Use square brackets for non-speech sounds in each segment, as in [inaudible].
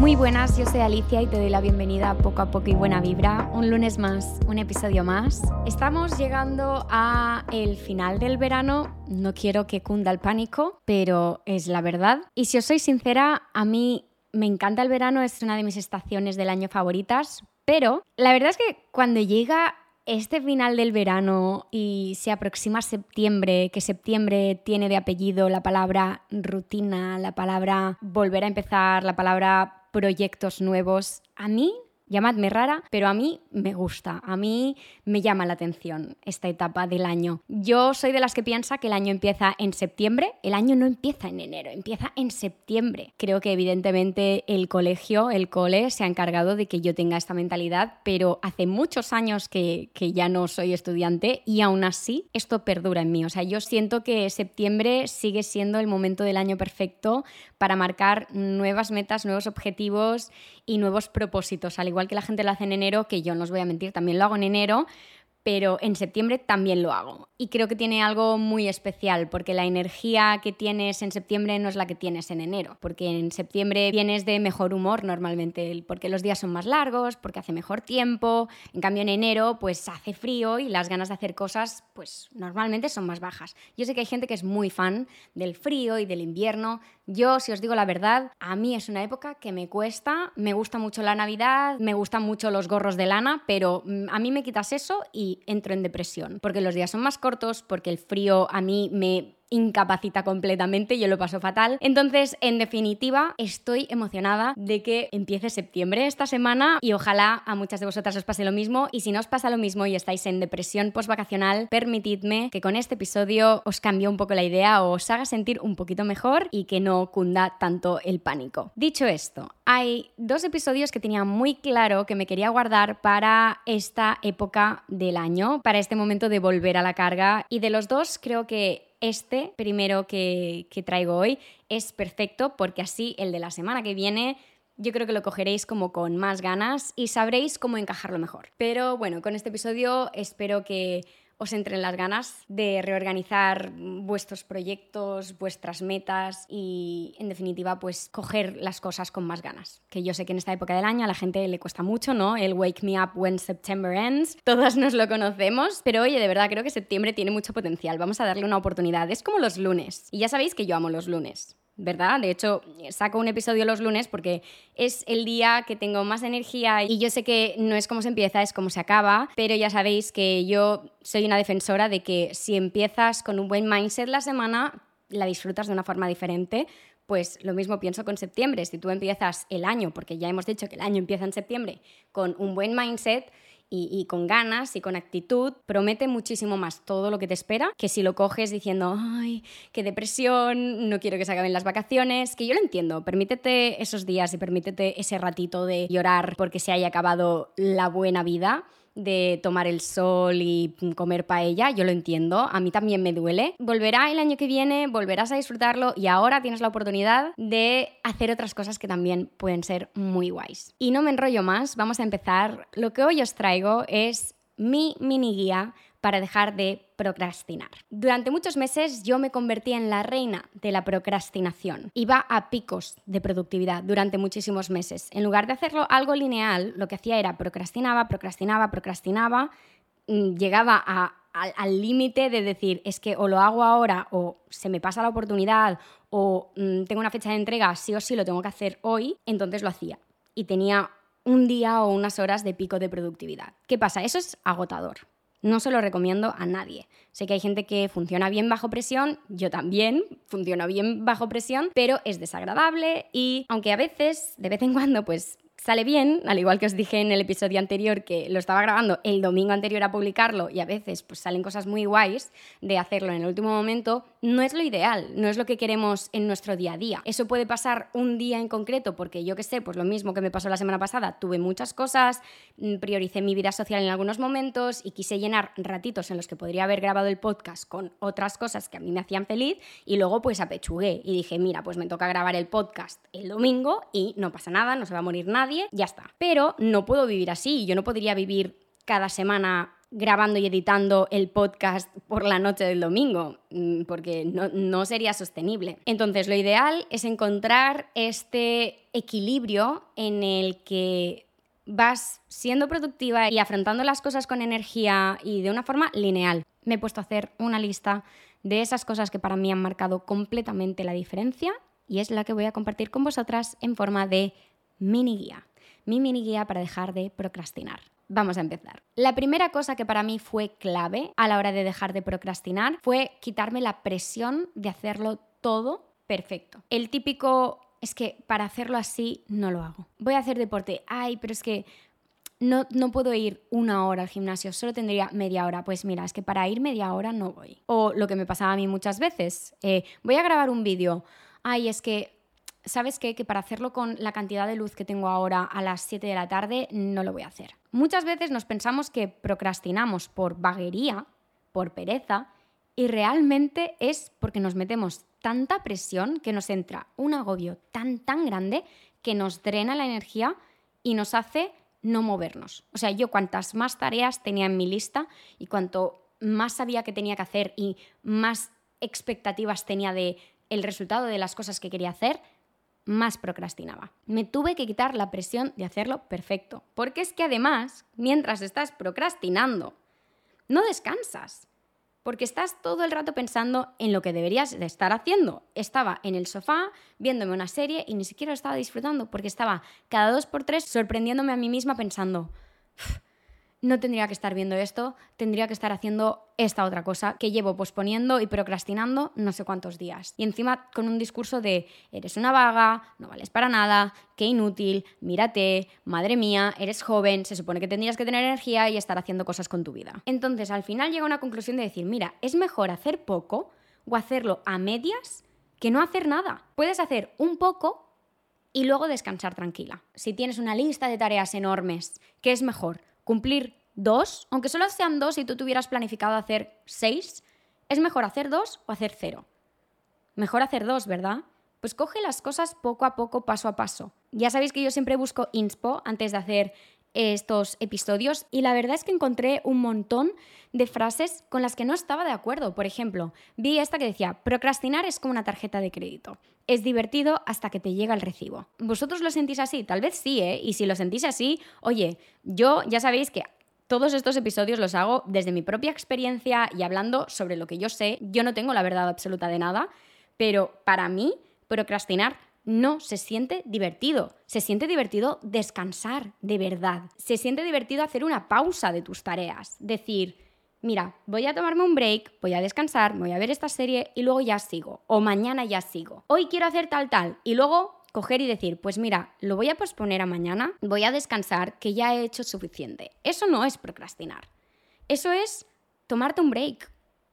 Muy buenas, yo soy Alicia y te doy la bienvenida a Poco a Poco y Buena Vibra. Un lunes más, un episodio más. Estamos llegando a el final del verano. No quiero que cunda el pánico, pero es la verdad. Y si os soy sincera, a mí me encanta el verano, es una de mis estaciones del año favoritas. Pero la verdad es que cuando llega este final del verano y se aproxima septiembre, que septiembre tiene de apellido la palabra rutina, la palabra volver a empezar, la palabra proyectos nuevos, a mí Llamadme rara, pero a mí me gusta, a mí me llama la atención esta etapa del año. Yo soy de las que piensa que el año empieza en septiembre, el año no empieza en enero, empieza en septiembre. Creo que evidentemente el colegio, el cole, se ha encargado de que yo tenga esta mentalidad, pero hace muchos años que, que ya no soy estudiante y aún así esto perdura en mí. O sea, yo siento que septiembre sigue siendo el momento del año perfecto para marcar nuevas metas, nuevos objetivos y nuevos propósitos, al igual que la gente lo hace en enero, que yo no os voy a mentir, también lo hago en enero, pero en septiembre también lo hago. Y creo que tiene algo muy especial, porque la energía que tienes en septiembre no es la que tienes en enero, porque en septiembre vienes de mejor humor normalmente, porque los días son más largos, porque hace mejor tiempo, en cambio en enero pues hace frío y las ganas de hacer cosas pues normalmente son más bajas. Yo sé que hay gente que es muy fan del frío y del invierno, yo, si os digo la verdad, a mí es una época que me cuesta, me gusta mucho la Navidad, me gustan mucho los gorros de lana, pero mm, a mí me quitas eso y entro en depresión, porque los días son más cortos, porque el frío a mí me incapacita completamente, yo lo paso fatal. Entonces, en definitiva, estoy emocionada de que empiece septiembre esta semana y ojalá a muchas de vosotras os pase lo mismo. Y si no os pasa lo mismo y estáis en depresión postvacacional, permitidme que con este episodio os cambie un poco la idea o os haga sentir un poquito mejor y que no cunda tanto el pánico. Dicho esto, hay dos episodios que tenía muy claro que me quería guardar para esta época del año, para este momento de volver a la carga y de los dos creo que este primero que, traigo hoy es perfecto porque así el de la semana que viene yo creo que lo cogeréis como con más ganas y sabréis cómo encajarlo mejor. Pero bueno, con este episodio espero que os entren las ganas de reorganizar vuestros proyectos, vuestras metas y, en definitiva, pues coger las cosas con más ganas. Que yo sé que en esta época del año a la gente le cuesta mucho, ¿no? El Wake Me Up When September Ends. Todas nos lo conocemos, pero oye, de verdad creo que septiembre tiene mucho potencial. Vamos a darle una oportunidad. Es como los lunes. Y ya sabéis que yo amo los lunes. ¿Verdad? De hecho, saco un episodio los lunes porque es el día que tengo más energía y yo sé que no es como se empieza, es como se acaba, pero ya sabéis que yo soy una defensora de que si empiezas con un buen mindset la semana, la disfrutas de una forma diferente. Pues lo mismo pienso con septiembre. Si tú empiezas el año, porque ya hemos dicho que el año empieza en septiembre, con un buen mindset, y, con ganas y con actitud, promete muchísimo más todo lo que te espera que si lo coges diciendo, ay, qué depresión, no quiero que se acaben las vacaciones, que yo lo entiendo, permítete esos días y permítete ese ratito de llorar porque se haya acabado la buena vida de tomar el sol y comer paella, yo lo entiendo, a mí también me duele. Volverá el año que viene, volverás a disfrutarlo y ahora tienes la oportunidad de hacer otras cosas que también pueden ser muy guays. Y no me enrollo más, vamos a empezar. Lo que hoy os traigo es mi mini guía para dejar de procrastinar. Durante muchos meses yo me convertí en la reina de la procrastinación. Iba a picos de productividad durante muchísimos meses. En lugar de hacerlo algo lineal, lo que hacía era procrastinaba, procrastinaba, procrastinaba, mm, llegaba al límite de decir, es que o lo hago ahora o se me pasa la oportunidad o mm, tengo una fecha de entrega, sí o sí lo tengo que hacer hoy, entonces lo hacía. Y tenía un día o unas horas de pico de productividad. ¿Qué pasa? Eso es agotador. No se lo recomiendo a nadie. Sé que hay gente que funciona bien bajo presión, yo también funciono bien bajo presión, pero es desagradable y aunque a veces, de vez en cuando, pues sale bien, al igual que os dije en el episodio anterior que lo estaba grabando el domingo anterior a publicarlo y a veces pues salen cosas muy guays de hacerlo en el último momento, no es lo ideal, no es lo que queremos en nuestro día a día. Eso puede pasar un día en concreto porque yo que sé, pues lo mismo que me pasó la semana pasada, tuve muchas cosas, mm, prioricé mi vida social en algunos momentos y quise llenar ratitos en los que podría haber grabado el podcast con otras cosas que a mí me hacían feliz y luego pues apechugué y dije, mira, pues me toca grabar el podcast el domingo y no pasa nada, no se va a morir ya está. Pero no puedo vivir así, yo no podría vivir cada semana grabando y editando el podcast por la noche del domingo, mm, porque no, no, sería sostenible. Entonces, lo ideal es encontrar este equilibrio en el que vas siendo productiva y afrontando las cosas con energía y de una forma lineal. Me he puesto a hacer una lista de esas cosas que para mí han marcado completamente la diferencia y es la que voy a compartir con vosotras en forma de mini guía. Mi mini guía para dejar de procrastinar. Vamos a empezar. La primera cosa que para mí fue clave a la hora de dejar de procrastinar fue quitarme la presión de hacerlo todo perfecto. El típico es que para hacerlo así no lo hago. Voy a hacer deporte. Ay, pero es que no, no, puedo ir una hora al gimnasio, solo tendría media hora. Pues mira, es que para ir media hora no voy. O lo que me pasaba a mí muchas veces, eh, voy a grabar un vídeo. Ay, es que ¿sabes qué? Que para hacerlo con la cantidad de luz que tengo ahora a las 7 de la tarde, no lo voy a hacer. Muchas veces nos pensamos que procrastinamos por vaguería, por pereza, y realmente es porque nos metemos tanta presión que nos entra un agobio tan, tan grande que nos drena la energía y nos hace no movernos. O sea, yo cuantas más tareas tenía en mi lista y cuanto más sabía que tenía que hacer y más expectativas tenía de el resultado de las cosas que quería hacer, más procrastinaba. Me tuve que quitar la presión de hacerlo perfecto, porque es que además, mientras estás procrastinando, no descansas, porque estás todo el rato pensando en lo que deberías de estar haciendo. Estaba en el sofá viéndome una serie y ni siquiera lo estaba disfrutando, porque estaba cada dos por tres sorprendiéndome a mí misma pensando, no tendría que estar viendo esto, tendría que estar haciendo esta otra cosa que llevo posponiendo y procrastinando no sé cuántos días. Y encima con un discurso de eres una vaga, no vales para nada, qué inútil, mírate, madre mía, eres joven, se supone que tendrías que tener energía y estar haciendo cosas con tu vida. Entonces al final llega una conclusión de decir, mira, es mejor hacer poco o hacerlo a medias que no hacer nada. Puedes hacer un poco y luego descansar tranquila. Si tienes una lista de tareas enormes, ¿qué es mejor? Cumplir dos, aunque solo sean dos y tú tuvieras planificado hacer seis, es mejor hacer dos o hacer cero. Mejor hacer dos, ¿verdad? Pues coge las cosas poco a poco, paso a paso. Ya sabéis que yo siempre busco inspo antes de hacer estos episodios y la verdad es que encontré un montón de frases con las que no estaba de acuerdo. Por ejemplo, vi esta que decía, procrastinar es como una tarjeta de crédito. Es divertido hasta que te llega el recibo. ¿Vosotros lo sentís así? Tal vez sí, ¿eh? Y si lo sentís así, oye, yo ya sabéis que todos estos episodios los hago desde mi propia experiencia y hablando sobre lo que yo sé. Yo no tengo la verdad absoluta de nada, pero para mí procrastinar no se siente divertido. Se siente divertido descansar, de verdad. Se siente divertido hacer una pausa de tus tareas. Decir, mira, voy a tomarme un break, voy a descansar, voy a ver esta serie y luego ya sigo. O mañana ya sigo. Hoy quiero hacer tal, tal. Y luego coger y decir, pues mira, lo voy a posponer a mañana, voy a descansar, que ya he hecho suficiente. Eso no es procrastinar. Eso es tomarte un break,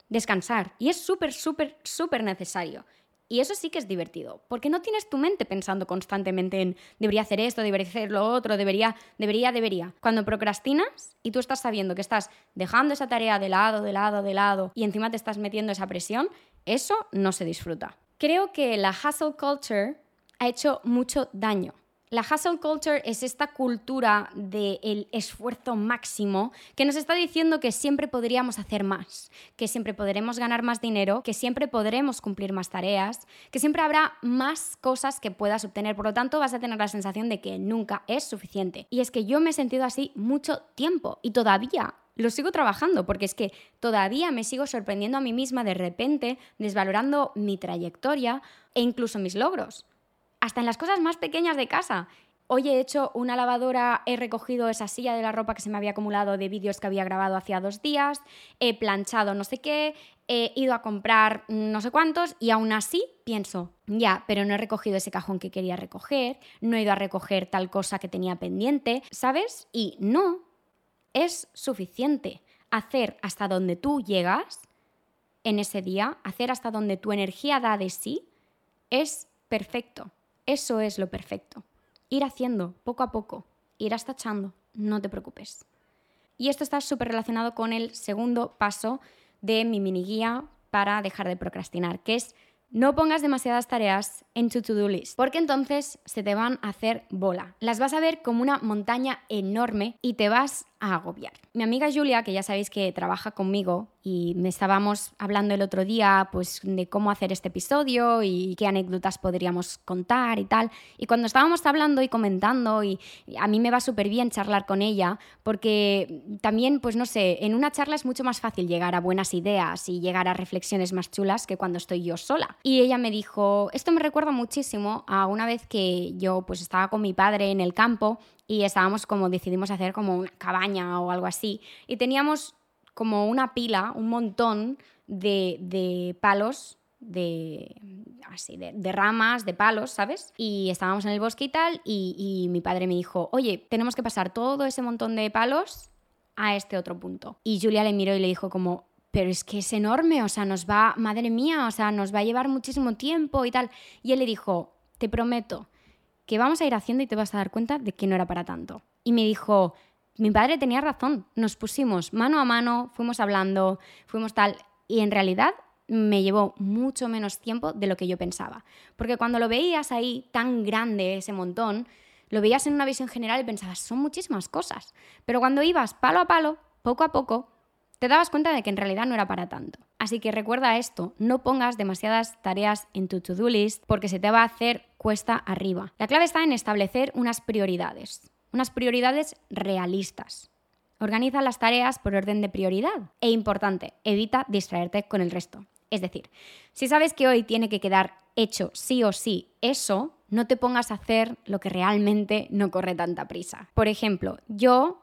descansar. Y es súper, súper, súper necesario. Y eso sí que es divertido, porque no tienes tu mente pensando constantemente en debería hacer esto, debería hacer lo otro, debería, debería, debería. Cuando procrastinas y tú estás sabiendo que estás dejando esa tarea de lado, de lado, de lado y encima te estás metiendo esa presión, eso no se disfruta. Creo que la hustle culture ha hecho mucho daño la hustle culture es esta cultura del esfuerzo máximo que nos está diciendo que siempre podríamos hacer más, que siempre podremos ganar más dinero, que siempre podremos cumplir más tareas, que siempre habrá más cosas que puedas obtener. Por lo tanto, vas a tener la sensación de que nunca es suficiente. Y es que yo me he sentido así mucho tiempo y todavía lo sigo trabajando porque es que todavía me sigo sorprendiendo a mí misma de repente, desvalorando mi trayectoria e incluso mis logros hasta en las cosas más pequeñas de casa. Hoy he hecho una lavadora, he recogido esa silla de la ropa que se me había acumulado de vídeos que había grabado hacía dos días, he planchado no sé qué, he ido a comprar no sé cuántos y aún así pienso, ya, pero no he recogido ese cajón que quería recoger, no he ido a recoger tal cosa que tenía pendiente, ¿sabes? Y no, es suficiente hacer hasta donde tú llegas en ese día, hacer hasta donde tu energía da de sí, es perfecto. Eso es lo perfecto. Ir haciendo poco a poco, irás tachando, no te preocupes. Y esto está súper relacionado con el segundo paso de mi mini guía para dejar de procrastinar, que es no pongas demasiadas tareas en tu to-do list, porque entonces se te van a hacer bola. Las vas a ver como una montaña enorme y te vas a agobiar. Mi amiga Julia, que ya sabéis que trabaja conmigo y me estábamos hablando el otro día pues de cómo hacer este episodio y qué anécdotas podríamos contar y tal. Y cuando estábamos hablando y comentando y a mí me va súper bien charlar con ella porque también pues no sé, en una charla es mucho más fácil llegar a buenas ideas y llegar a reflexiones más chulas que cuando estoy yo sola. Y ella me dijo, esto me recuerda muchísimo a una vez que yo pues estaba con mi padre en el campo y estábamos como decidimos hacer como una cabaña o algo así y teníamos como una pila, un montón de, palos de así de, ramas, de palos, ¿sabes? Y estábamos en el bosque y tal, y, y, mi padre me dijo, oye, tenemos que pasar todo ese montón de palos a este otro punto. Y Julia le miró y le dijo como, pero es que es enorme, o sea, nos va, madre mía, o sea, nos va a llevar muchísimo tiempo y tal. Y él le dijo, te prometo que vamos a ir haciendo y te vas a dar cuenta de que no era para tanto. Y me dijo, mi padre tenía razón, nos pusimos mano a mano, fuimos hablando, fuimos tal, y en realidad me llevó mucho menos tiempo de lo que yo pensaba. Porque cuando lo veías ahí tan grande ese montón, lo veías en una visión general y pensabas, son muchísimas cosas. Pero cuando ibas palo a palo, poco a poco, te dabas cuenta de que en realidad no era para tanto. Así que recuerda esto, no pongas demasiadas tareas en tu to-do list porque se te va a hacer cuesta arriba. La clave está en establecer unas prioridades, unas prioridades realistas. Organiza las tareas por orden de prioridad. E importante, evita distraerte con el resto. Es decir, si sabes que hoy tiene que quedar hecho sí o sí eso, no te pongas a hacer lo que realmente no corre tanta prisa. Por ejemplo, yo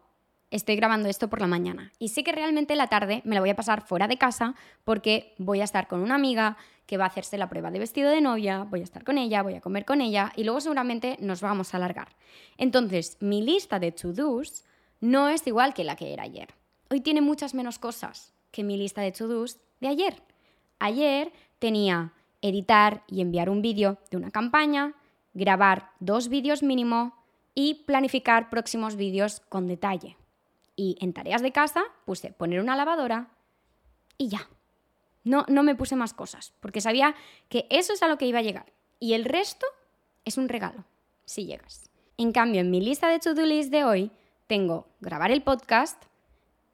estoy grabando esto por la mañana y sé que realmente la tarde me la voy a pasar fuera de casa porque voy a estar con una amiga que va a hacerse la prueba de vestido de novia, voy a estar con ella, voy a comer con ella y luego seguramente nos vamos a alargar. Entonces, mi lista de to-dos no es igual que la que era ayer. Hoy tiene muchas menos cosas que mi lista de to-dos de ayer. Ayer tenía editar y enviar un vídeo de una campaña, grabar dos vídeos mínimo y planificar próximos vídeos con detalle. Y en tareas de casa puse poner una lavadora y ya. No, no me puse más cosas, porque sabía que eso es a lo que iba a llegar. Y el resto es un regalo, si llegas. En cambio, en mi lista de to-do list de hoy tengo grabar el podcast,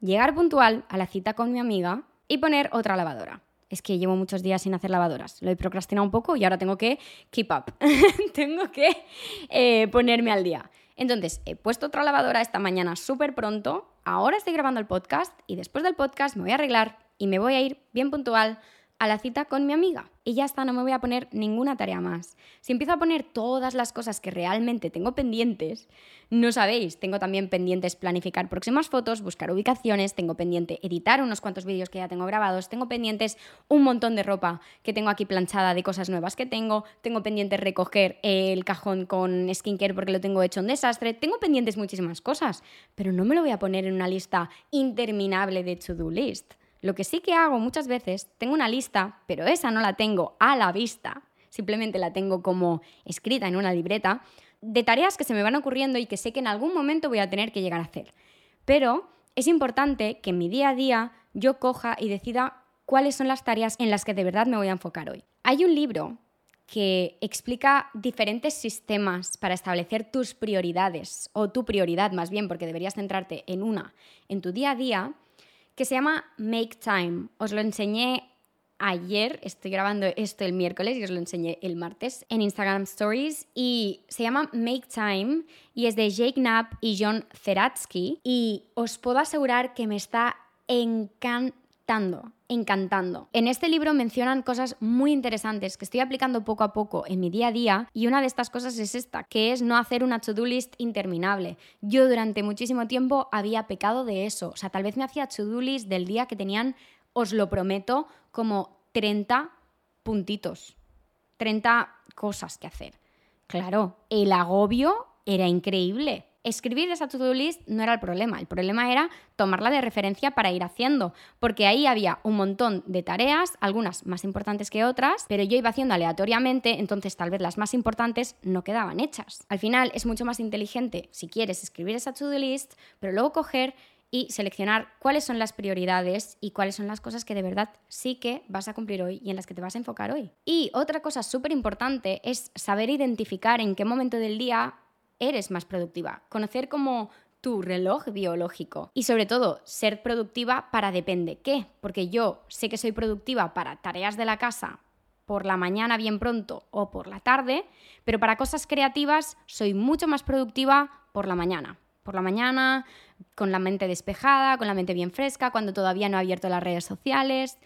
llegar puntual a la cita con mi amiga y poner otra lavadora. Es que llevo muchos días sin hacer lavadoras. Lo he procrastinado un poco y ahora tengo que keep up. [laughs] tengo que eh, ponerme al día. Entonces, he puesto otra lavadora esta mañana súper pronto, ahora estoy grabando el podcast y después del podcast me voy a arreglar y me voy a ir bien puntual a la cita con mi amiga. Y ya está, no me voy a poner ninguna tarea más. Si empiezo a poner todas las cosas que realmente tengo pendientes, no sabéis, tengo también pendientes planificar próximas fotos, buscar ubicaciones, tengo pendiente editar unos cuantos vídeos que ya tengo grabados, tengo pendientes un montón de ropa que tengo aquí planchada de cosas nuevas que tengo, tengo pendiente recoger el cajón con skincare porque lo tengo hecho un desastre, tengo pendientes muchísimas cosas, pero no me lo voy a poner en una lista interminable de to-do list. Lo que sí que hago muchas veces, tengo una lista, pero esa no la tengo a la vista, simplemente la tengo como escrita en una libreta, de tareas que se me van ocurriendo y que sé que en algún momento voy a tener que llegar a hacer. Pero es importante que en mi día a día yo coja y decida cuáles son las tareas en las que de verdad me voy a enfocar hoy. Hay un libro que explica diferentes sistemas para establecer tus prioridades, o tu prioridad más bien, porque deberías centrarte en una en tu día a día, que se llama Make Time. Os lo enseñé ayer, estoy grabando esto el miércoles y os lo enseñé el martes en Instagram Stories y se llama Make Time y es de Jake Knapp y John Zeratsky y os puedo asegurar que me está encantando encantando. En este libro mencionan cosas muy interesantes que estoy aplicando poco a poco en mi día a día y una de estas cosas es esta, que es no hacer una to-do list interminable. Yo durante muchísimo tiempo había pecado de eso, o sea, tal vez me hacía to-do list del día que tenían, os lo prometo, como 30 puntitos, 30 cosas que hacer. Claro, el agobio era increíble escribir esa to-do list no era el problema, el problema era tomarla de referencia para ir haciendo, porque ahí había un montón de tareas, algunas más importantes que otras, pero yo iba haciendo aleatoriamente, entonces tal vez las más importantes no quedaban hechas. Al final es mucho más inteligente, si quieres, escribir esa to-do list, pero luego coger y seleccionar cuáles son las prioridades y cuáles son las cosas que de verdad sí que vas a cumplir hoy y en las que te vas a enfocar hoy. Y otra cosa súper importante es saber identificar en qué momento del día eres más productiva. Conocer como tu reloj biológico. Y sobre todo, ser productiva para depende qué. Porque yo sé que soy productiva para tareas de la casa por la mañana bien pronto o por la tarde, pero para cosas creativas soy mucho más productiva por la mañana. Por la mañana, con la mente despejada, con la mente bien fresca, cuando todavía no he abierto las redes sociales.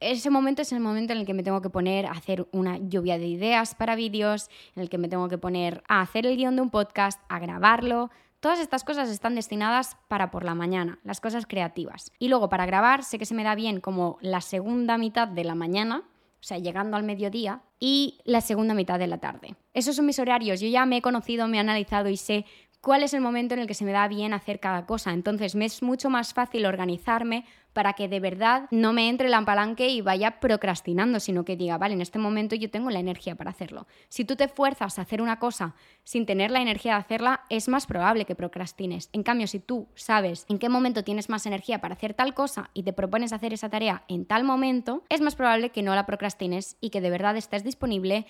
Ese momento es el momento en el que me tengo que poner a hacer una lluvia de ideas para vídeos, en el que me tengo que poner a hacer el guion de un podcast, a grabarlo. Todas estas cosas están destinadas para por la mañana, las cosas creativas. Y luego para grabar sé que se me da bien como la segunda mitad de la mañana, o sea, llegando al mediodía, y la segunda mitad de la tarde. Esos son mis horarios. Yo ya me he conocido, me he analizado y sé cuál es el momento en el que se me da bien hacer cada cosa. Entonces me es mucho más fácil organizarme para que de verdad no me entre el palanque y vaya procrastinando, sino que diga, vale, en este momento yo tengo la energía para hacerlo. Si tú te fuerzas a hacer una cosa sin tener la energía de hacerla, es más probable que procrastines. En cambio, si tú sabes en qué momento tienes más energía para hacer tal cosa y te propones hacer esa tarea en tal momento, es más probable que no la procrastines y que de verdad estés disponible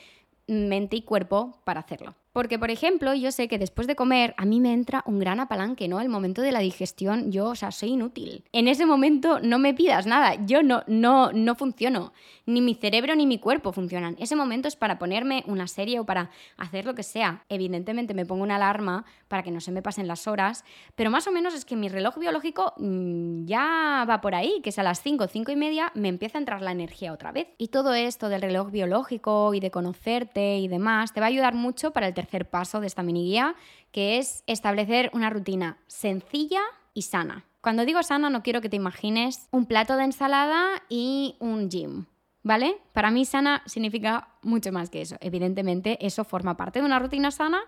mente y cuerpo para hacerlo. Porque, por ejemplo, yo sé que después de comer a mí me entra un gran apalanque, ¿no? El momento de la digestión, yo, o sea, soy inútil. En ese momento no me pidas nada, yo no, no, no funciono. Ni mi cerebro ni mi cuerpo funcionan. Ese momento es para ponerme una serie o para hacer lo que sea. Evidentemente me pongo una alarma para que no se me pasen las horas, pero más o menos es que mi reloj biológico mm, ya va por ahí, que es a las 5, 5 y media me empieza a entrar la energía otra vez. Y todo esto del reloj biológico y de conocerte y demás te va a ayudar mucho para el tercer paso de esta mini guía, que es establecer una rutina sencilla y sana. Cuando digo sana no quiero que te imagines un plato de ensalada y un gym. ¿Vale? Para mí sana significa mucho más que eso. Evidentemente eso forma parte de una rutina sana,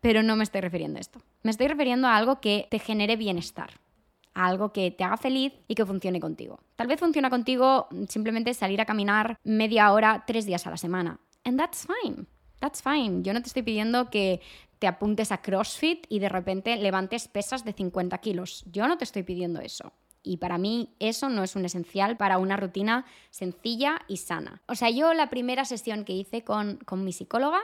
pero no me estoy refiriendo a esto. Me estoy refiriendo a algo que te genere bienestar, a algo que te haga feliz y que funcione contigo. Tal vez funciona contigo simplemente salir a caminar media hora tres días a la semana. And that's fine. That's fine. Yo no te estoy pidiendo que te apuntes a CrossFit y de repente levantes pesas de 50 kilos. Yo no te estoy pidiendo eso. Y para mí eso no es un esencial para una rutina sencilla y sana. O sea, yo la primera sesión que hice con, con mi psicóloga,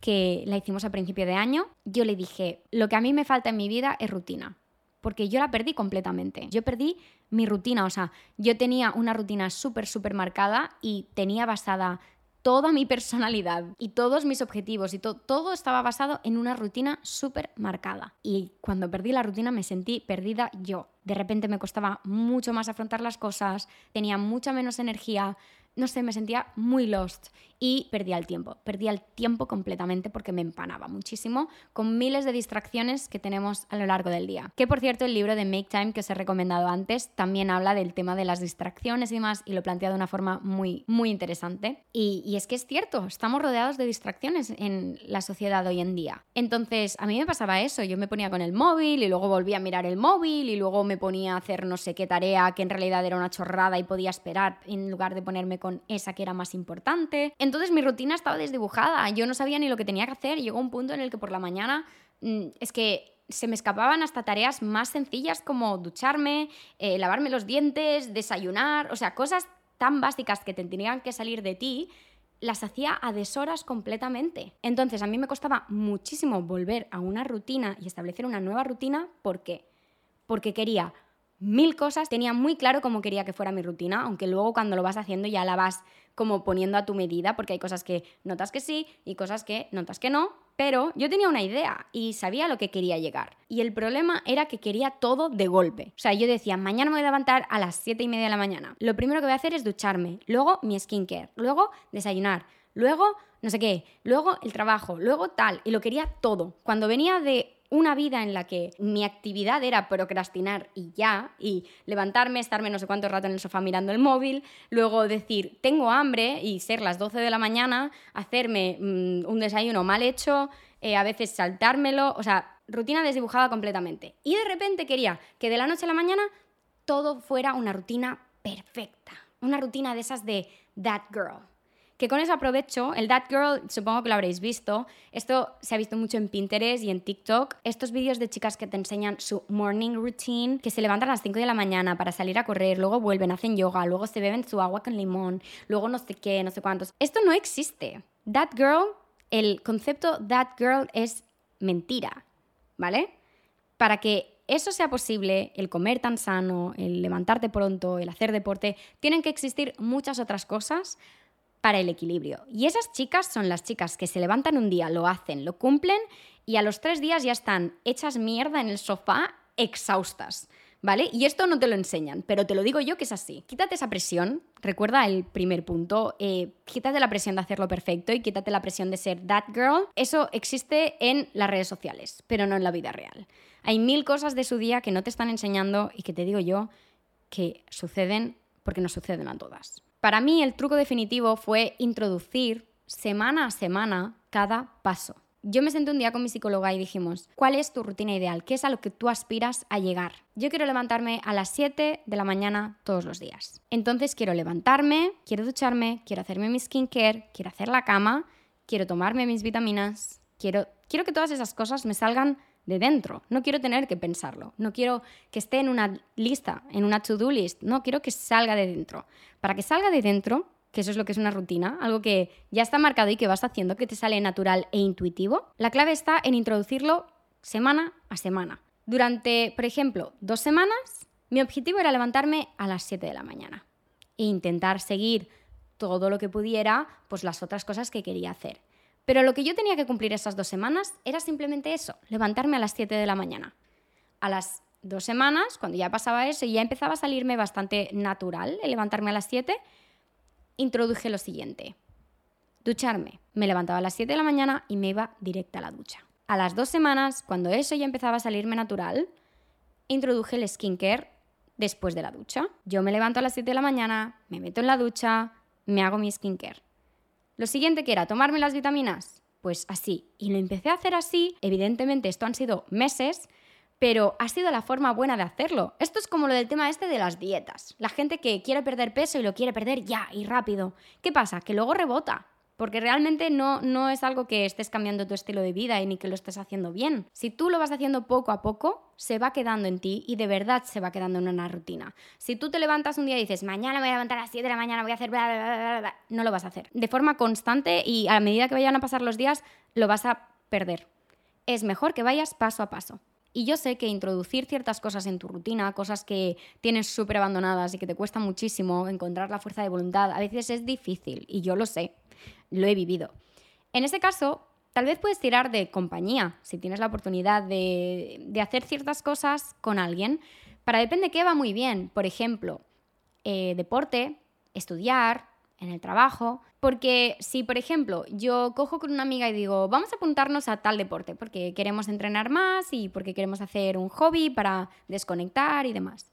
que la hicimos a principio de año, yo le dije, lo que a mí me falta en mi vida es rutina porque yo la perdí completamente. Yo perdí mi rutina, o sea, yo tenía una rutina súper, súper marcada y tenía basada toda mi personalidad y todos mis objetivos y todo estaba basado en una rutina súper marcada. Y cuando perdí la rutina me sentí perdida yo. De repente me costaba mucho más afrontar las cosas, tenía mucha menos energía, no sé, me sentía muy lost y perdía el tiempo. Perdía el tiempo completamente porque me empanaba muchísimo con miles de distracciones que tenemos a lo largo del día. Que por cierto, el libro de Make Time que os he recomendado antes también habla del tema de las distracciones y demás y lo plantea de una forma muy, muy interesante. Y, y es que es cierto, estamos rodeados de distracciones en la sociedad hoy en día. Entonces, a mí me pasaba eso, yo me ponía con el móvil y luego volvía a mirar el móvil y luego me ponía a hacer no sé qué tarea que en realidad era una chorrada y podía esperar en lugar de ponerme con esa que era más importante. Entonces mi rutina estaba desdibujada, yo no sabía ni lo que tenía que hacer llegó un punto en el que por la mañana mm, es que se me escapaban hasta tareas más sencillas como ducharme, eh, lavarme los dientes, desayunar, o sea, cosas tan básicas que te tenían que salir de ti, las hacía a deshoras completamente. Entonces a mí me costaba muchísimo volver a una rutina y establecer una nueva rutina. ¿Por qué? Porque quería mil cosas, tenía muy claro cómo quería que fuera mi rutina, aunque luego cuando lo vas haciendo ya la vas como poniendo a tu medida, porque hay cosas que notas que sí y cosas que notas que no, pero yo tenía una idea y sabía lo que quería llegar. Y el problema era que quería todo de golpe. O sea, yo decía, mañana me voy a levantar a las 7 y media de la mañana. Lo primero que voy a hacer es ducharme, luego mi skincare, luego desayunar, luego no sé qué, luego el trabajo, luego tal. Y lo quería todo. Cuando venía de una vida en la que mi actividad era procrastinar y ya, y levantarme, estarme no sé cuánto rato en el sofá mirando el móvil, luego decir, tengo hambre y ser las 12 de la mañana, hacerme mm, un desayuno mal hecho, eh, a veces saltármelo, o sea, rutina desdibujada completamente. Y de repente quería que de la noche a la mañana todo fuera una rutina perfecta, una rutina de esas de that girl que con eso aprovecho, el That Girl, supongo que lo habréis visto, esto se ha visto mucho en Pinterest y en TikTok, estos vídeos de chicas que te enseñan su morning routine, que se levantan a las 5 de la mañana para salir a correr, luego vuelven, hacen yoga, luego se beben su agua con limón, luego no sé qué, no sé cuántos. Esto no existe. That Girl, el concepto That Girl es mentira, ¿vale? Para que eso sea posible, el comer tan sano, el levantarte pronto, el hacer deporte, tienen que existir muchas otras cosas para el equilibrio. Y esas chicas son las chicas que se levantan un día, lo hacen, lo cumplen y a los tres días ya están hechas mierda en el sofá, exhaustas. ¿Vale? Y esto no te lo enseñan, pero te lo digo yo que es así. Quítate esa presión, recuerda el primer punto, eh, quítate la presión de hacerlo perfecto y quítate la presión de ser that girl. Eso existe en las redes sociales, pero no en la vida real. Hay mil cosas de su día que no te están enseñando y que te digo yo que suceden porque no suceden a todas. Para mí el truco definitivo fue introducir semana a semana cada paso. Yo me senté un día con mi psicóloga y dijimos, ¿cuál es tu rutina ideal? ¿Qué es a lo que tú aspiras a llegar? Yo quiero levantarme a las 7 de la mañana todos los días. Entonces quiero levantarme, quiero ducharme, quiero hacerme mi skincare, quiero hacer la cama, quiero tomarme mis vitaminas, quiero, quiero que todas esas cosas me salgan de dentro. No quiero tener que pensarlo. No quiero que esté en una lista, en una to-do list. No, quiero que salga de dentro. Para que salga de dentro, que eso es lo que es una rutina, algo que ya está marcado y que vas haciendo, que te sale natural e intuitivo, la clave está en introducirlo semana a semana. Durante, por ejemplo, dos semanas, mi objetivo era levantarme a las 7 de la mañana e intentar seguir todo lo que pudiera, pues las otras cosas que quería hacer. Pero lo que yo tenía que cumplir esas dos semanas era simplemente eso, levantarme a las 7 de la mañana. A las dos semanas, cuando ya pasaba eso y ya empezaba a salirme bastante natural el levantarme a las 7, introduje lo siguiente. Ducharme. Me levantaba a las 7 de la mañana y me iba directa a la ducha. A las dos semanas, cuando eso ya empezaba a salirme natural, introduje el skincare después de la ducha. Yo me levanto a las 7 de la mañana, me meto en la ducha, me hago mi skincare. Lo siguiente que era tomarme las vitaminas, pues así. Y lo empecé a hacer así. Evidentemente esto han sido meses, pero ha sido la forma buena de hacerlo. Esto es como lo del tema este de las dietas. La gente que quiere perder peso y lo quiere perder ya y rápido. ¿Qué pasa? Que luego rebota. Porque realmente no, no es algo que estés cambiando tu estilo de vida y ni que lo estés haciendo bien. Si tú lo vas haciendo poco a poco, se va quedando en ti y de verdad se va quedando en una rutina. Si tú te levantas un día y dices, mañana voy a levantar a las 7 de la mañana, voy a hacer bla, bla, bla, bla, no lo vas a hacer. De forma constante y a medida que vayan a pasar los días, lo vas a perder. Es mejor que vayas paso a paso. Y yo sé que introducir ciertas cosas en tu rutina, cosas que tienes súper abandonadas y que te cuesta muchísimo encontrar la fuerza de voluntad, a veces es difícil y yo lo sé, lo he vivido. En ese caso, tal vez puedes tirar de compañía, si tienes la oportunidad de, hacer ciertas cosas con alguien. Para depende qué va muy bien. Por ejemplo, eh, deporte, estudiar, en el trabajo, porque si, por ejemplo, yo cojo con una amiga y digo, vamos a apuntarnos a tal deporte, porque queremos entrenar más y porque queremos hacer un hobby para desconectar y demás,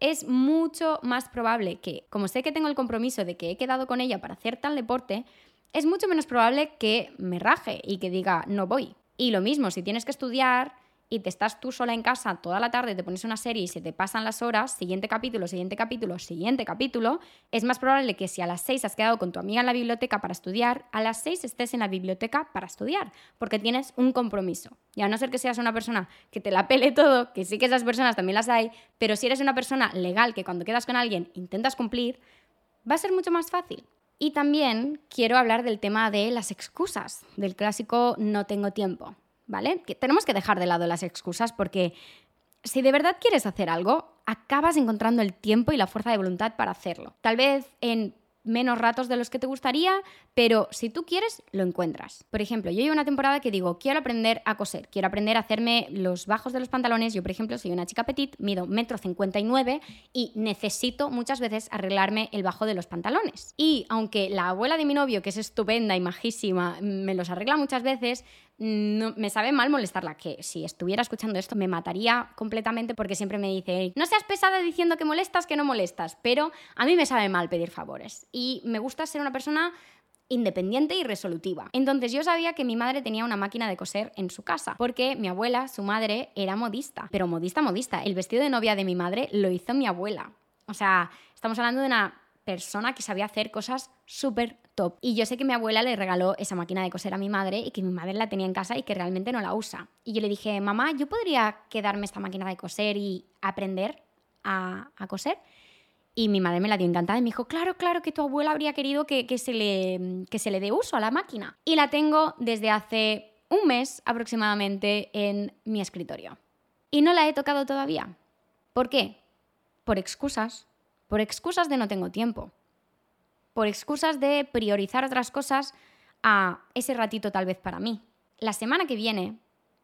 es mucho más probable que, como sé que tengo el compromiso de que he quedado con ella para hacer tal deporte, es mucho menos probable que me raje y que diga, no voy. Y lo mismo, si tienes que estudiar, y te estás tú sola en casa toda la tarde, te pones una serie y se te pasan las horas, siguiente capítulo, siguiente capítulo, siguiente capítulo, es más probable que si a las 6 has quedado con tu amiga en la biblioteca para estudiar, a las 6 estés en la biblioteca para estudiar, porque tienes un compromiso. Y a no ser que seas una persona que te la pele todo, que sí que esas personas también las hay, pero si eres una persona legal que cuando quedas con alguien intentas cumplir, va a ser mucho más fácil. Y también quiero hablar del tema de las excusas, del clásico no tengo tiempo. ¿Vale? Que tenemos que dejar de lado las excusas porque si de verdad quieres hacer algo, acabas encontrando el tiempo y la fuerza de voluntad para hacerlo. Tal vez en menos ratos de los que te gustaría, pero si tú quieres, lo encuentras. Por ejemplo, yo llevo una temporada que digo, quiero aprender a coser, quiero aprender a hacerme los bajos de los pantalones. Yo, por ejemplo, soy una chica petit, mido metro cincuenta y necesito muchas veces arreglarme el bajo de los pantalones. Y aunque la abuela de mi novio, que es estupenda y majísima, me los arregla muchas veces, no, me sabe mal molestarla, que si estuviera escuchando esto me mataría completamente porque siempre me dice, no seas pesada diciendo que molestas, que no molestas, pero a mí me sabe mal pedir favores y me gusta ser una persona independiente y resolutiva. Entonces yo sabía que mi madre tenía una máquina de coser en su casa, porque mi abuela, su madre, era modista, pero modista, modista. El vestido de novia de mi madre lo hizo mi abuela. O sea, estamos hablando de una persona que sabía hacer cosas súper top. Y yo sé que mi abuela le regaló esa máquina de coser a mi madre y que mi madre la tenía en casa y que realmente no la usa. Y yo le dije, mamá, ¿yo podría quedarme esta máquina de coser y aprender a, coser? Y mi madre me la dio encantada y me dijo, claro, claro que tu abuela habría querido que, se le, que se le dé uso a la máquina. Y la tengo desde hace un mes aproximadamente en mi escritorio. y no la he tocado todavía. ¿Por qué? Por excusas, por excusas de no tengo tiempo, por excusas de priorizar otras cosas a ese ratito tal vez para mí. La semana que viene,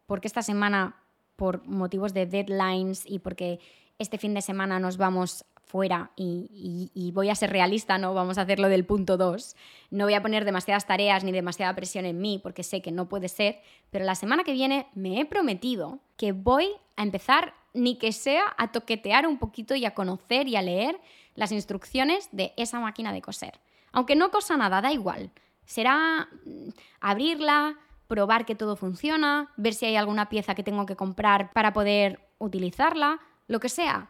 porque esta semana por motivos de deadlines y porque este fin de semana nos vamos fuera y, voy a ser realista, no vamos a hacerlo del punto 2. No voy a poner demasiadas tareas ni demasiada presión en mí porque sé que no puede ser, pero la semana que viene me he prometido que voy a empezar ni que sea a toquetear un poquito y a conocer y a leer las instrucciones de esa máquina de coser. Aunque no cosa nada, da igual. Será mm, abrirla, probar que todo funciona, ver si hay alguna pieza que tengo que comprar para poder utilizarla, lo que sea.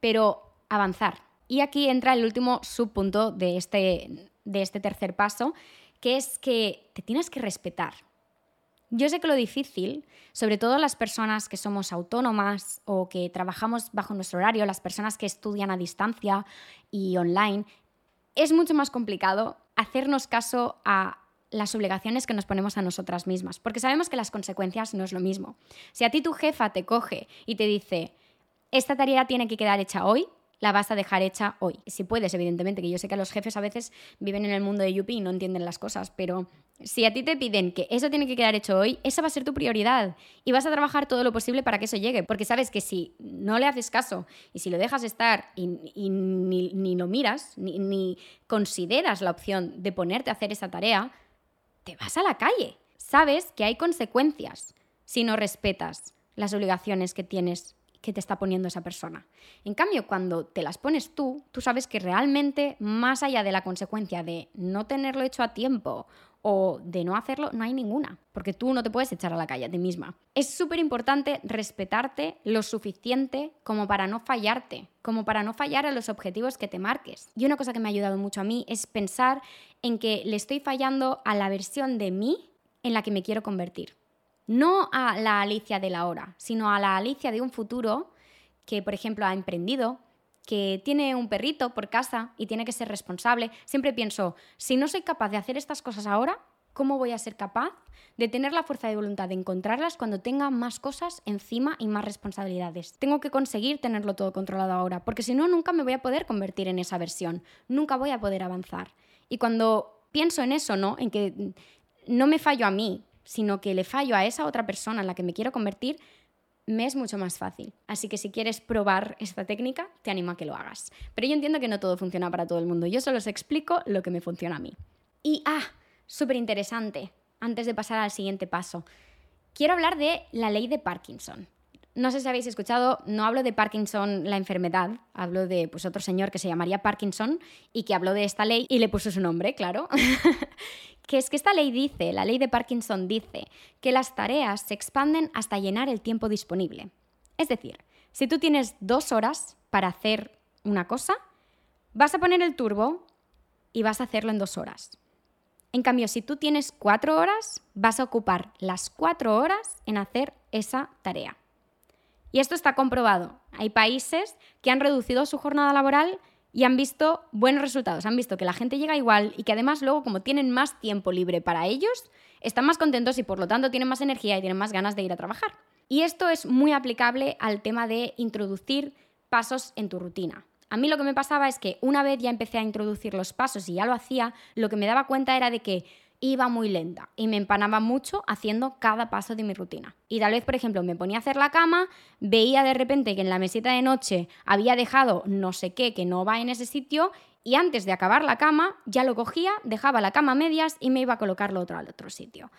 Pero avanzar. Y aquí entra el último subpunto de este, de este tercer paso, que es que te tienes que respetar. Yo sé que lo difícil, sobre todo las personas que somos autónomas o que trabajamos bajo nuestro horario, las personas que estudian a distancia y online, es mucho más complicado hacernos caso a las obligaciones que nos ponemos a nosotras mismas, porque sabemos que las consecuencias no es lo mismo. Si a ti tu jefa te coge y te dice, esta tarea tiene que quedar hecha hoy, la vas a dejar hecha hoy. Si puedes, evidentemente, que yo sé que los jefes a veces viven en el mundo de Yupi y no entienden las cosas, pero si a ti te piden que eso tiene que quedar hecho hoy, esa va a ser tu prioridad y vas a trabajar todo lo posible para que eso llegue, porque sabes que si no le haces caso y si lo dejas estar y, ni, lo miras, ni, ni consideras la opción de ponerte a hacer esa tarea, te vas a la calle. Sabes que hay consecuencias si no respetas las obligaciones que tienes que te está poniendo esa persona. En cambio, cuando te las pones tú, tú sabes que realmente, más allá de la consecuencia de no tenerlo hecho a tiempo o de no hacerlo, no hay ninguna, porque tú no te puedes echar a la calle a ti misma. Es súper importante respetarte lo suficiente como para no fallarte, como para no fallar a los objetivos que te marques. Y una cosa que me ha ayudado mucho a mí es pensar en que le estoy fallando a la versión de mí en la que me quiero convertir no a la Alicia de la hora, sino a la Alicia de un futuro que, por ejemplo, ha emprendido, que tiene un perrito por casa y tiene que ser responsable. Siempre pienso, si no soy capaz de hacer estas cosas ahora, ¿cómo voy a ser capaz de tener la fuerza de voluntad de encontrarlas cuando tenga más cosas encima y más responsabilidades? Tengo que conseguir tenerlo todo controlado ahora, porque si no, nunca me voy a poder convertir en esa versión, nunca voy a poder avanzar. Y cuando pienso en eso, ¿no? En que no me fallo a mí, sino que le fallo a esa otra persona en la que me quiero convertir, me es mucho más fácil. Así que si quieres probar esta técnica, te animo a que lo hagas. Pero yo entiendo que no todo funciona para todo el mundo. Yo solo os explico lo que me funciona a mí. Y, ah, súper interesante, antes de pasar al siguiente paso. Quiero hablar de la ley de Parkinson. No sé si habéis escuchado, no hablo de Parkinson la enfermedad, hablo de pues, otro señor que se llamaría Parkinson y que habló de esta ley y le puso su nombre, claro. [laughs] que es que esta ley dice, la ley de Parkinson dice, que las tareas se expanden hasta llenar el tiempo disponible. Es decir, si tú tienes dos horas para hacer una cosa, vas a poner el turbo y vas a hacerlo en dos horas. En cambio, si tú tienes cuatro horas, vas a ocupar las cuatro horas en hacer esa tarea. Y esto está comprobado. Hay países que han reducido su jornada laboral y han visto buenos resultados. Han visto que la gente llega igual y que además luego, como tienen más tiempo libre para ellos, están más contentos y por lo tanto tienen más energía y tienen más ganas de ir a trabajar. Y esto es muy aplicable al tema de introducir pasos en tu rutina. A mí lo que me pasaba es que una vez ya empecé a introducir los pasos y ya lo hacía, lo que me daba cuenta era de que iba muy lenta y me empanaba mucho haciendo cada paso de mi rutina. Y tal vez, por ejemplo, me ponía a hacer la cama, veía de repente que en la mesita de noche había dejado no sé qué que no va en ese sitio y antes de acabar la cama ya lo cogía, dejaba la cama a medias y me iba a colocarlo otro al otro sitio.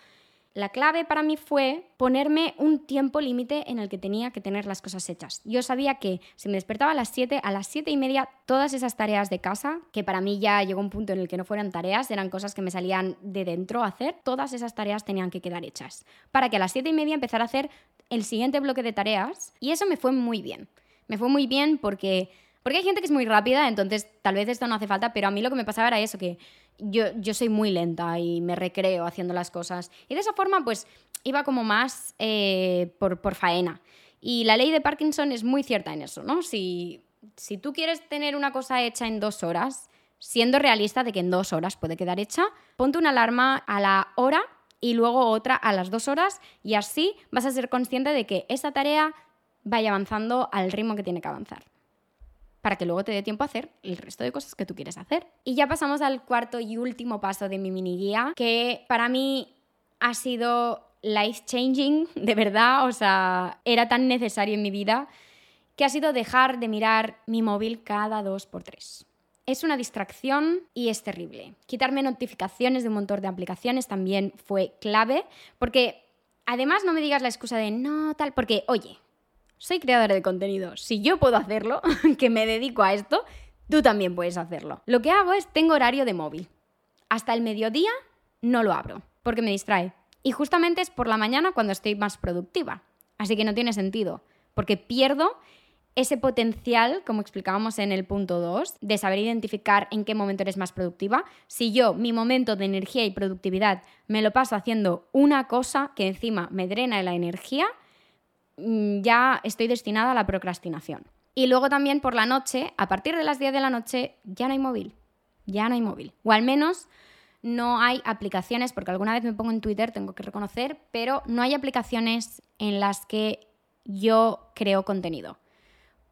La clave para mí fue ponerme un tiempo límite en el que tenía que tener las cosas hechas. Yo sabía que si me despertaba a las 7, a las 7 y media, todas esas tareas de casa, que para mí ya llegó un punto en el que no fueran tareas, eran cosas que me salían de dentro a hacer, todas esas tareas tenían que quedar hechas. Para que a las 7 y media empezara a hacer el siguiente bloque de tareas. Y eso me fue muy bien. Me fue muy bien porque porque hay gente que es muy rápida, entonces tal vez esto no hace falta, pero a mí lo que me pasaba era eso, que yo, yo soy muy lenta y me recreo haciendo las cosas. Y de esa forma, pues iba como más eh, por, por faena. Y la ley de Parkinson es muy cierta en eso, ¿no? Si, si tú quieres tener una cosa hecha en dos horas, siendo realista de que en dos horas puede quedar hecha, ponte una alarma a la hora y luego otra a las dos horas y así vas a ser consciente de que esa tarea vaya avanzando al ritmo que tiene que avanzar para que luego te dé tiempo a hacer el resto de cosas que tú quieres hacer. Y ya pasamos al cuarto y último paso de mi mini guía, que para mí ha sido life changing, [laughs] de verdad, o sea, era tan necesario en mi vida, que ha sido dejar de mirar mi móvil cada dos por tres. Es una distracción y es terrible. Quitarme notificaciones de un montón de aplicaciones también fue clave, porque además no me digas la excusa de no tal, porque oye, soy creadora de contenido. Si yo puedo hacerlo, [laughs] que me dedico a esto, tú también puedes hacerlo. Lo que hago es, tengo horario de móvil. Hasta el mediodía no lo abro, porque me distrae. Y justamente es por la mañana cuando estoy más productiva. Así que no tiene sentido, porque pierdo ese potencial, como explicábamos en el punto 2, de saber identificar en qué momento eres más productiva. Si yo mi momento de energía y productividad me lo paso haciendo una cosa que encima me drena la energía, ya estoy destinada a la procrastinación. Y luego también por la noche, a partir de las 10 de la noche, ya no hay móvil. Ya no hay móvil. O al menos no hay aplicaciones, porque alguna vez me pongo en Twitter, tengo que reconocer, pero no hay aplicaciones en las que yo creo contenido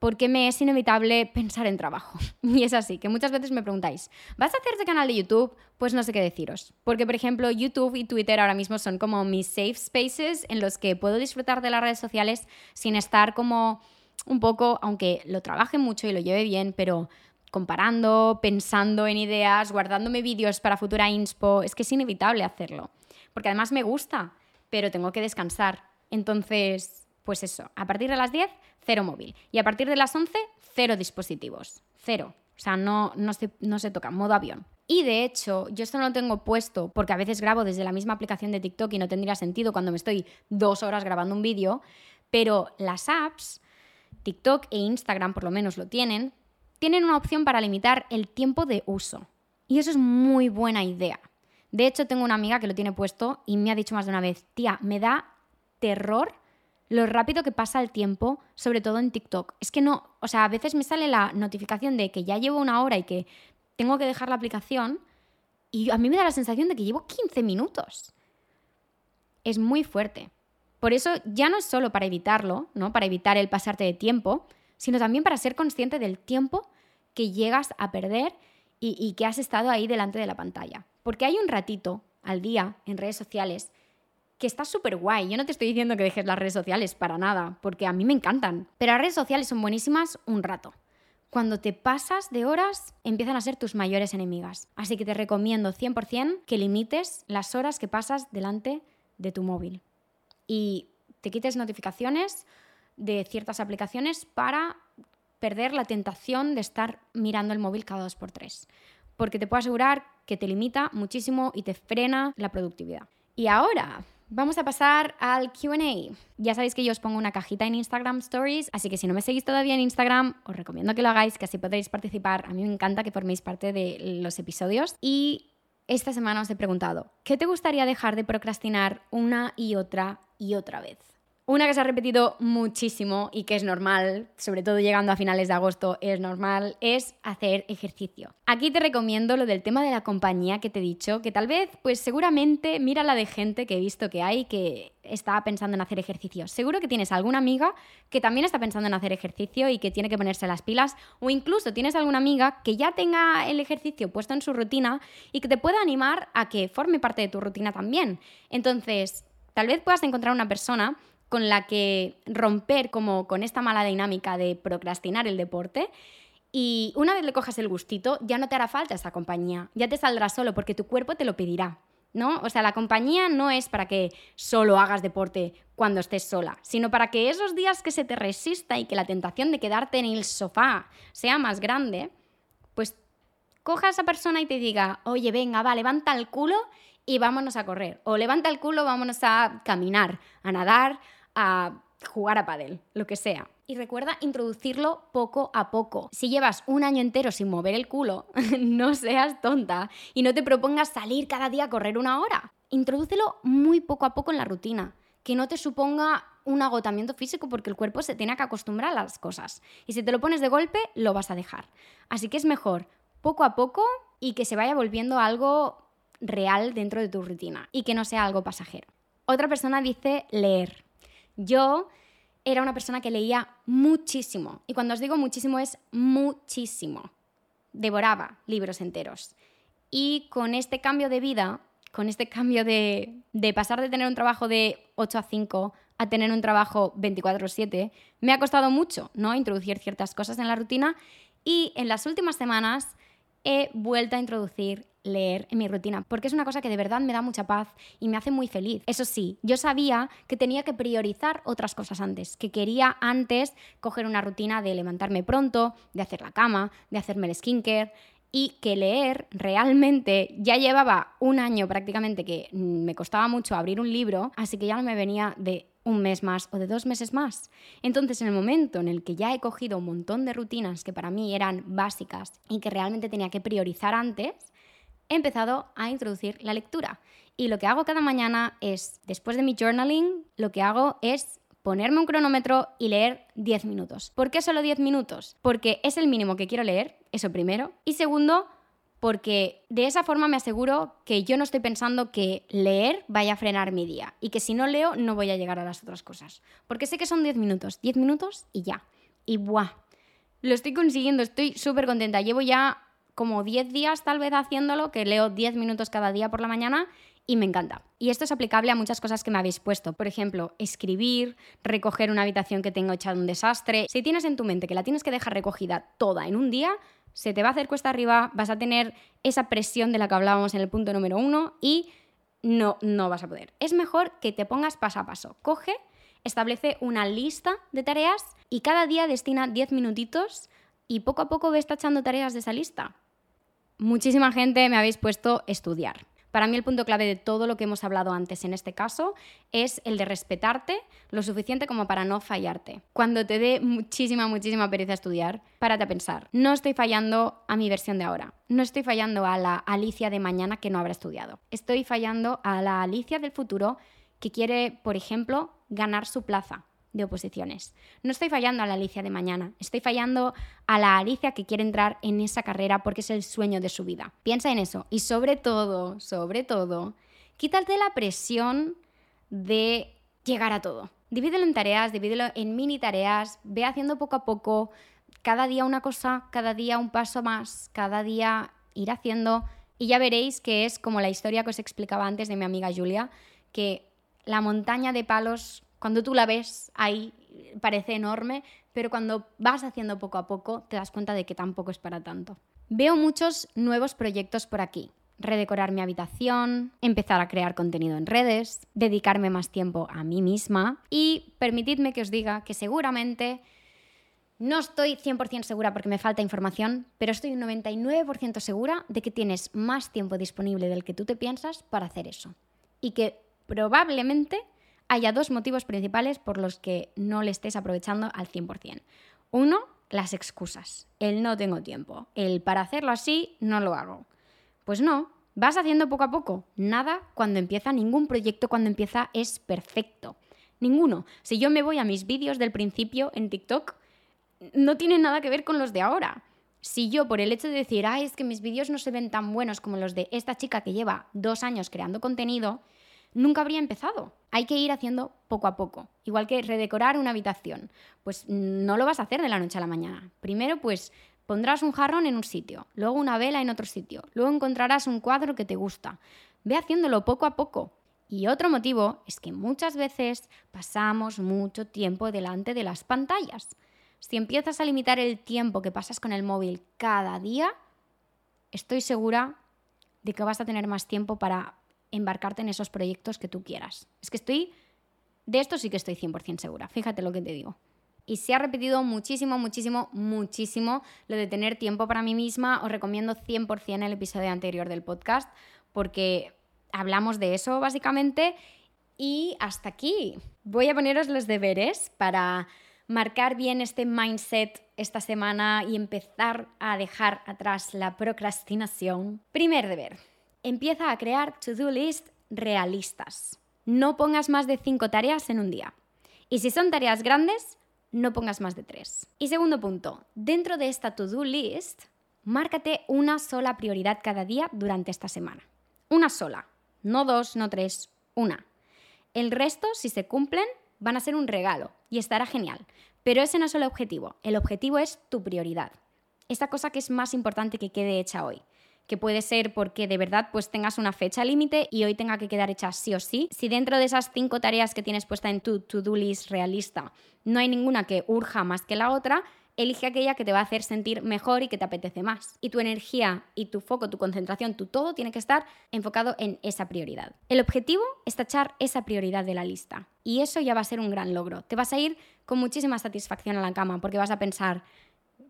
porque me es inevitable pensar en trabajo. [laughs] Y es así, que muchas veces me preguntáis, ¿vas a hacerte canal de YouTube? Pues no sé qué deciros. Porque, por ejemplo, YouTube y Twitter ahora mismo son como mis safe spaces en los que puedo disfrutar de las redes sociales sin estar como un poco, aunque lo trabaje mucho y lo lleve bien, pero comparando, pensando en ideas, guardándome vídeos para futura inspo, es que es inevitable hacerlo. Porque además me gusta, pero tengo que descansar. Entonces, pues eso, a partir de las 10 cero móvil. Y a partir de las 11, cero dispositivos. Cero. O sea, no, no, se, no se toca, modo avión. Y de hecho, yo esto no lo tengo puesto porque a veces grabo desde la misma aplicación de TikTok y no tendría sentido cuando me estoy dos horas grabando un vídeo, pero las apps, TikTok e Instagram por lo menos lo tienen, tienen una opción para limitar el tiempo de uso. Y eso es muy buena idea. De hecho, tengo una amiga que lo tiene puesto y me ha dicho más de una vez, tía, me da terror lo rápido que pasa el tiempo, sobre todo en TikTok. Es que no, o sea, a veces me sale la notificación de que ya llevo una hora y que tengo que dejar la aplicación y a mí me da la sensación de que llevo 15 minutos. Es muy fuerte. Por eso ya no es solo para evitarlo, ¿no? Para evitar el pasarte de tiempo, sino también para ser consciente del tiempo que llegas a perder y, y que has estado ahí delante de la pantalla. Porque hay un ratito al día en redes sociales que está súper guay. Yo no te estoy diciendo que dejes las redes sociales para nada, porque a mí me encantan. Pero las redes sociales son buenísimas un rato. Cuando te pasas de horas, empiezan a ser tus mayores enemigas. Así que te recomiendo 100% que limites las horas que pasas delante de tu móvil. Y te quites notificaciones de ciertas aplicaciones para perder la tentación de estar mirando el móvil cada dos por tres. Porque te puedo asegurar que te limita muchísimo y te frena la productividad. Y ahora, Vamos a pasar al QA. Ya sabéis que yo os pongo una cajita en Instagram Stories, así que si no me seguís todavía en Instagram, os recomiendo que lo hagáis, que así podréis participar. A mí me encanta que forméis parte de los episodios. Y esta semana os he preguntado, ¿qué te gustaría dejar de procrastinar una y otra y otra vez? Una que se ha repetido muchísimo y que es normal, sobre todo llegando a finales de agosto, es normal, es hacer ejercicio. Aquí te recomiendo lo del tema de la compañía que te he dicho, que tal vez, pues seguramente, mira la de gente que he visto que hay que está pensando en hacer ejercicio. Seguro que tienes alguna amiga que también está pensando en hacer ejercicio y que tiene que ponerse las pilas, o incluso tienes alguna amiga que ya tenga el ejercicio puesto en su rutina y que te pueda animar a que forme parte de tu rutina también. Entonces, tal vez puedas encontrar una persona con la que romper como con esta mala dinámica de procrastinar el deporte. Y una vez le cojas el gustito, ya no te hará falta esa compañía, ya te saldrá solo porque tu cuerpo te lo pedirá. ¿No? O sea, la compañía no es para que solo hagas deporte cuando estés sola, sino para que esos días que se te resista y que la tentación de quedarte en el sofá sea más grande, pues coja a esa persona y te diga, oye, venga, va, levanta el culo y vámonos a correr. O levanta el culo, vámonos a caminar, a nadar, a jugar a pádel, lo que sea. Y recuerda introducirlo poco a poco. Si llevas un año entero sin mover el culo, [laughs] no seas tonta y no te propongas salir cada día a correr una hora. Introdúcelo muy poco a poco en la rutina, que no te suponga un agotamiento físico porque el cuerpo se tiene que acostumbrar a las cosas. Y si te lo pones de golpe, lo vas a dejar. Así que es mejor poco a poco y que se vaya volviendo algo real dentro de tu rutina y que no sea algo pasajero. Otra persona dice leer. Yo era una persona que leía muchísimo. Y cuando os digo muchísimo es muchísimo. Devoraba libros enteros. Y con este cambio de vida, con este cambio de, de pasar de tener un trabajo de 8 a 5 a tener un trabajo 24/7, me ha costado mucho, ¿no? Introducir ciertas cosas en la rutina y en las últimas semanas he vuelto a introducir leer en mi rutina, porque es una cosa que de verdad me da mucha paz y me hace muy feliz. Eso sí, yo sabía que tenía que priorizar otras cosas antes, que quería antes coger una rutina de levantarme pronto, de hacer la cama, de hacerme el skincare y que leer realmente ya llevaba un año prácticamente que me costaba mucho abrir un libro, así que ya no me venía de un mes más o de dos meses más. Entonces, en el momento en el que ya he cogido un montón de rutinas que para mí eran básicas y que realmente tenía que priorizar antes, he empezado a introducir la lectura. Y lo que hago cada mañana es, después de mi journaling, lo que hago es ponerme un cronómetro y leer 10 minutos. ¿Por qué solo 10 minutos? Porque es el mínimo que quiero leer, eso primero. Y segundo, porque de esa forma me aseguro que yo no estoy pensando que leer vaya a frenar mi día y que si no leo no voy a llegar a las otras cosas. Porque sé que son 10 minutos, 10 minutos y ya. Y ¡buah! Lo estoy consiguiendo, estoy súper contenta. Llevo ya como 10 días tal vez haciéndolo, que leo 10 minutos cada día por la mañana y me encanta. Y esto es aplicable a muchas cosas que me habéis puesto. Por ejemplo, escribir, recoger una habitación que tengo echado un desastre. Si tienes en tu mente que la tienes que dejar recogida toda en un día, se te va a hacer cuesta arriba, vas a tener esa presión de la que hablábamos en el punto número uno y no, no vas a poder. Es mejor que te pongas paso a paso. Coge, establece una lista de tareas y cada día destina 10 minutitos y poco a poco ves tachando tareas de esa lista. Muchísima gente me habéis puesto estudiar. Para mí el punto clave de todo lo que hemos hablado antes en este caso es el de respetarte lo suficiente como para no fallarte. Cuando te dé muchísima, muchísima pereza estudiar, párate a pensar, no estoy fallando a mi versión de ahora, no estoy fallando a la Alicia de mañana que no habrá estudiado, estoy fallando a la Alicia del futuro que quiere, por ejemplo, ganar su plaza, de oposiciones. No estoy fallando a la Alicia de mañana, estoy fallando a la Alicia que quiere entrar en esa carrera porque es el sueño de su vida. Piensa en eso y sobre todo, sobre todo, quítate la presión de llegar a todo. Divídelo en tareas, divídelo en mini tareas, ve haciendo poco a poco, cada día una cosa, cada día un paso más, cada día ir haciendo y ya veréis que es como la historia que os explicaba antes de mi amiga Julia, que la montaña de palos cuando tú la ves ahí parece enorme, pero cuando vas haciendo poco a poco te das cuenta de que tampoco es para tanto. Veo muchos nuevos proyectos por aquí. Redecorar mi habitación, empezar a crear contenido en redes, dedicarme más tiempo a mí misma y permitidme que os diga que seguramente no estoy 100% segura porque me falta información, pero estoy un 99% segura de que tienes más tiempo disponible del que tú te piensas para hacer eso. Y que probablemente haya dos motivos principales por los que no le estés aprovechando al 100%. Uno, las excusas. El no tengo tiempo. El para hacerlo así no lo hago. Pues no, vas haciendo poco a poco. Nada cuando empieza, ningún proyecto cuando empieza es perfecto. Ninguno. Si yo me voy a mis vídeos del principio en TikTok, no tiene nada que ver con los de ahora. Si yo, por el hecho de decir, ay, es que mis vídeos no se ven tan buenos como los de esta chica que lleva dos años creando contenido, nunca habría empezado. Hay que ir haciendo poco a poco. Igual que redecorar una habitación. Pues no lo vas a hacer de la noche a la mañana. Primero, pues pondrás un jarrón en un sitio, luego una vela en otro sitio, luego encontrarás un cuadro que te gusta. Ve haciéndolo poco a poco. Y otro motivo es que muchas veces pasamos mucho tiempo delante de las pantallas. Si empiezas a limitar el tiempo que pasas con el móvil cada día, estoy segura de que vas a tener más tiempo para embarcarte en esos proyectos que tú quieras. Es que estoy, de esto sí que estoy 100% segura, fíjate lo que te digo. Y se ha repetido muchísimo, muchísimo, muchísimo lo de tener tiempo para mí misma. Os recomiendo 100% el episodio anterior del podcast porque hablamos de eso básicamente. Y hasta aquí. Voy a poneros los deberes para marcar bien este mindset esta semana y empezar a dejar atrás la procrastinación. Primer deber, Empieza a crear to-do list realistas. No pongas más de cinco tareas en un día. Y si son tareas grandes, no pongas más de tres. Y segundo punto, dentro de esta to-do list, márcate una sola prioridad cada día durante esta semana. Una sola. No dos, no tres, una. El resto, si se cumplen, van a ser un regalo y estará genial. Pero ese no es el objetivo, el objetivo es tu prioridad. Esta cosa que es más importante que quede hecha hoy que puede ser porque de verdad pues tengas una fecha límite y hoy tenga que quedar hecha sí o sí. Si dentro de esas cinco tareas que tienes puesta en tu to-do list realista no hay ninguna que urja más que la otra, elige aquella que te va a hacer sentir mejor y que te apetece más. Y tu energía y tu foco, tu concentración, tu todo tiene que estar enfocado en esa prioridad. El objetivo es tachar esa prioridad de la lista. Y eso ya va a ser un gran logro. Te vas a ir con muchísima satisfacción a la cama porque vas a pensar,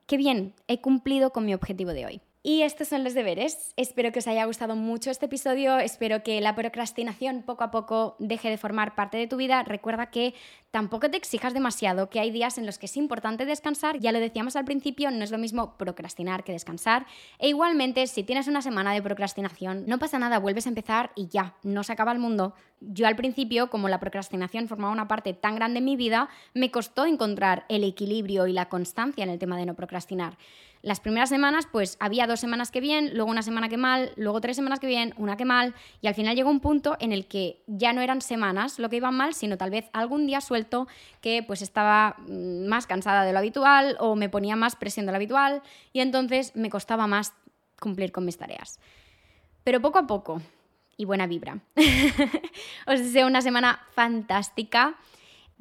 qué bien, he cumplido con mi objetivo de hoy. Y estos son los deberes. Espero que os haya gustado mucho este episodio. Espero que la procrastinación poco a poco deje de formar parte de tu vida. Recuerda que tampoco te exijas demasiado, que hay días en los que es importante descansar. Ya lo decíamos al principio, no es lo mismo procrastinar que descansar. E igualmente, si tienes una semana de procrastinación, no pasa nada, vuelves a empezar y ya, no se acaba el mundo. Yo al principio, como la procrastinación formaba una parte tan grande en mi vida, me costó encontrar el equilibrio y la constancia en el tema de no procrastinar. Las primeras semanas, pues había dos semanas que bien, luego una semana que mal, luego tres semanas que bien, una que mal, y al final llegó un punto en el que ya no eran semanas lo que iban mal, sino tal vez algún día suelto que pues estaba mm, más cansada de lo habitual o me ponía más presión de lo habitual y entonces me costaba más cumplir con mis tareas. Pero poco a poco, y buena vibra. [laughs] Os deseo una semana fantástica.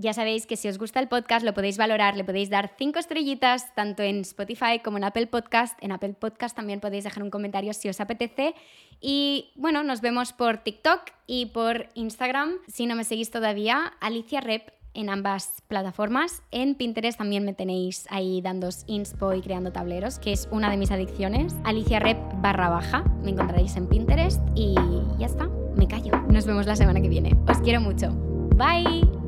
Ya sabéis que si os gusta el podcast lo podéis valorar, le podéis dar cinco estrellitas tanto en Spotify como en Apple Podcast. En Apple Podcast también podéis dejar un comentario si os apetece. Y bueno, nos vemos por TikTok y por Instagram. Si no me seguís todavía, Alicia Rep en ambas plataformas. En Pinterest también me tenéis ahí dando inspo y creando tableros, que es una de mis adicciones. Alicia Rep barra baja, me encontraréis en Pinterest y ya está, me callo. Nos vemos la semana que viene. Os quiero mucho. Bye.